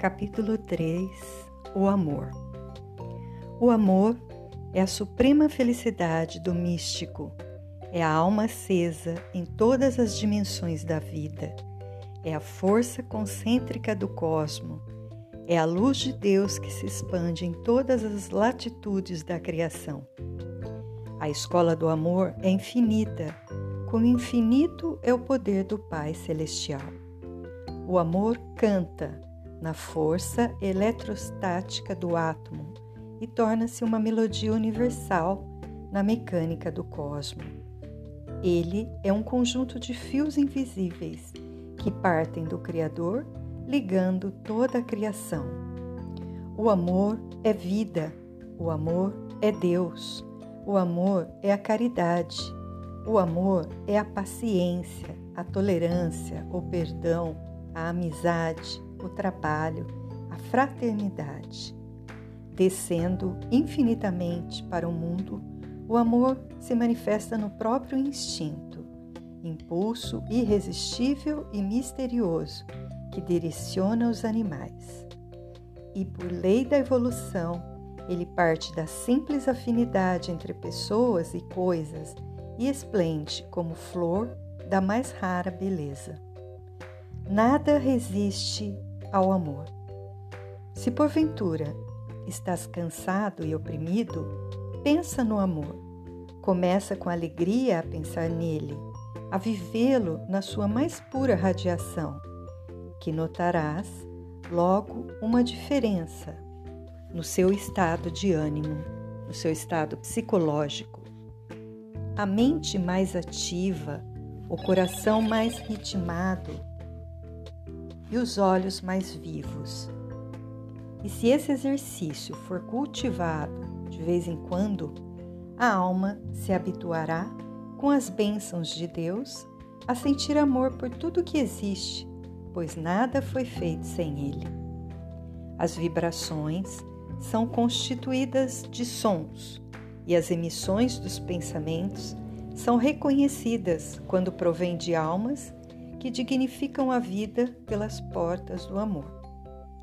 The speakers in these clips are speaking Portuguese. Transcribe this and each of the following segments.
Capítulo 3 O amor. O amor é a suprema felicidade do místico, é a alma acesa em todas as dimensões da vida, é a força concêntrica do cosmo, é a luz de Deus que se expande em todas as latitudes da criação. A escola do amor é infinita, como infinito é o poder do Pai Celestial. O amor canta na força eletrostática do átomo e torna-se uma melodia universal na mecânica do cosmos. Ele é um conjunto de fios invisíveis que partem do Criador, ligando toda a criação. O amor é vida, o amor é Deus, o amor é a caridade, o amor é a paciência, a tolerância, o perdão, a amizade, o trabalho, a fraternidade. Descendo infinitamente para o mundo, o amor se manifesta no próprio instinto, impulso irresistível e misterioso que direciona os animais. E por lei da evolução, ele parte da simples afinidade entre pessoas e coisas e esplende como flor da mais rara beleza. Nada resiste ao amor. Se porventura estás cansado e oprimido, pensa no amor. Começa com alegria a pensar nele, a vivê-lo na sua mais pura radiação, que notarás logo uma diferença no seu estado de ânimo, no seu estado psicológico. A mente mais ativa, o coração mais ritmado, e os olhos mais vivos. E se esse exercício for cultivado de vez em quando, a alma se habituará, com as bênçãos de Deus, a sentir amor por tudo que existe, pois nada foi feito sem ele. As vibrações são constituídas de sons e as emissões dos pensamentos são reconhecidas quando provêm de almas que dignificam a vida pelas portas do amor.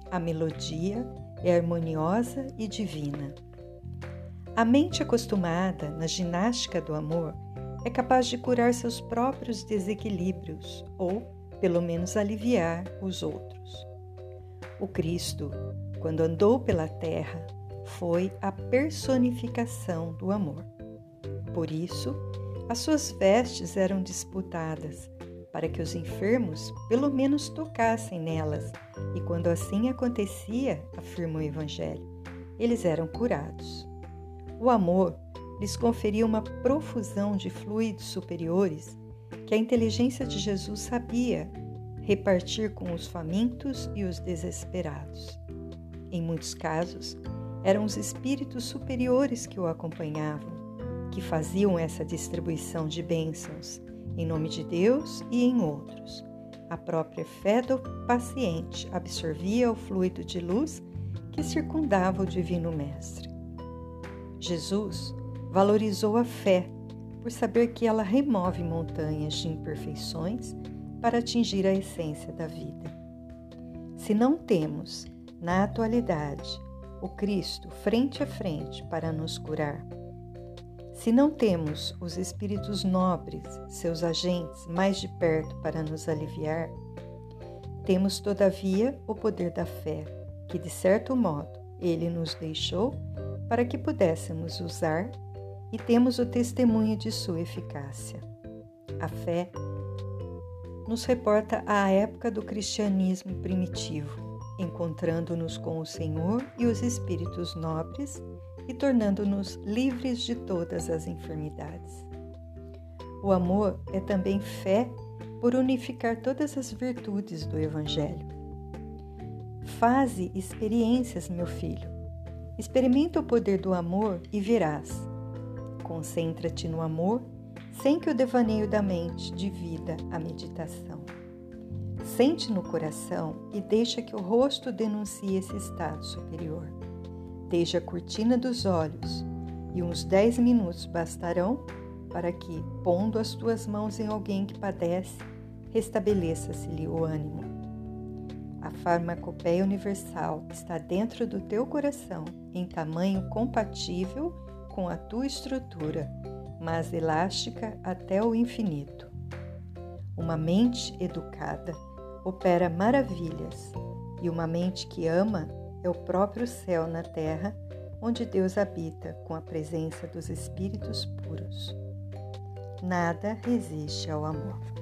A melodia é harmoniosa e divina. A mente acostumada na ginástica do amor é capaz de curar seus próprios desequilíbrios ou, pelo menos, aliviar os outros. O Cristo, quando andou pela terra, foi a personificação do amor. Por isso, as suas vestes eram disputadas para que os enfermos pelo menos tocassem nelas, e quando assim acontecia, afirma o Evangelho, eles eram curados. O amor lhes conferia uma profusão de fluidos superiores que a inteligência de Jesus sabia repartir com os famintos e os desesperados. Em muitos casos, eram os espíritos superiores que o acompanhavam, que faziam essa distribuição de bênçãos em nome de Deus e em outros. A própria fé do paciente absorvia o fluido de luz que circundava o Divino Mestre. Jesus valorizou a fé por saber que ela remove montanhas de imperfeições para atingir a essência da vida. Se não temos, na atualidade, o Cristo frente a frente para nos curar, se não temos os espíritos nobres, seus agentes, mais de perto para nos aliviar, temos todavia o poder da fé, que de certo modo ele nos deixou para que pudéssemos usar e temos o testemunho de sua eficácia. A fé nos reporta à época do cristianismo primitivo, encontrando-nos com o Senhor e os espíritos nobres e tornando-nos livres de todas as enfermidades. O amor é também fé por unificar todas as virtudes do Evangelho. Faze experiências, meu filho. Experimenta o poder do amor e verás. Concentra-te no amor sem que o devaneio da mente divida a meditação. Sente no coração e deixa que o rosto denuncie esse estado superior. Desde a cortina dos olhos, e uns dez minutos bastarão para que, pondo as tuas mãos em alguém que padece, restabeleça-se-lhe o ânimo. A farmacopeia universal está dentro do teu coração em tamanho compatível com a tua estrutura, mas elástica até o infinito. Uma mente educada opera maravilhas, e uma mente que ama é o próprio céu na terra, onde Deus habita com a presença dos espíritos puros. Nada resiste ao amor.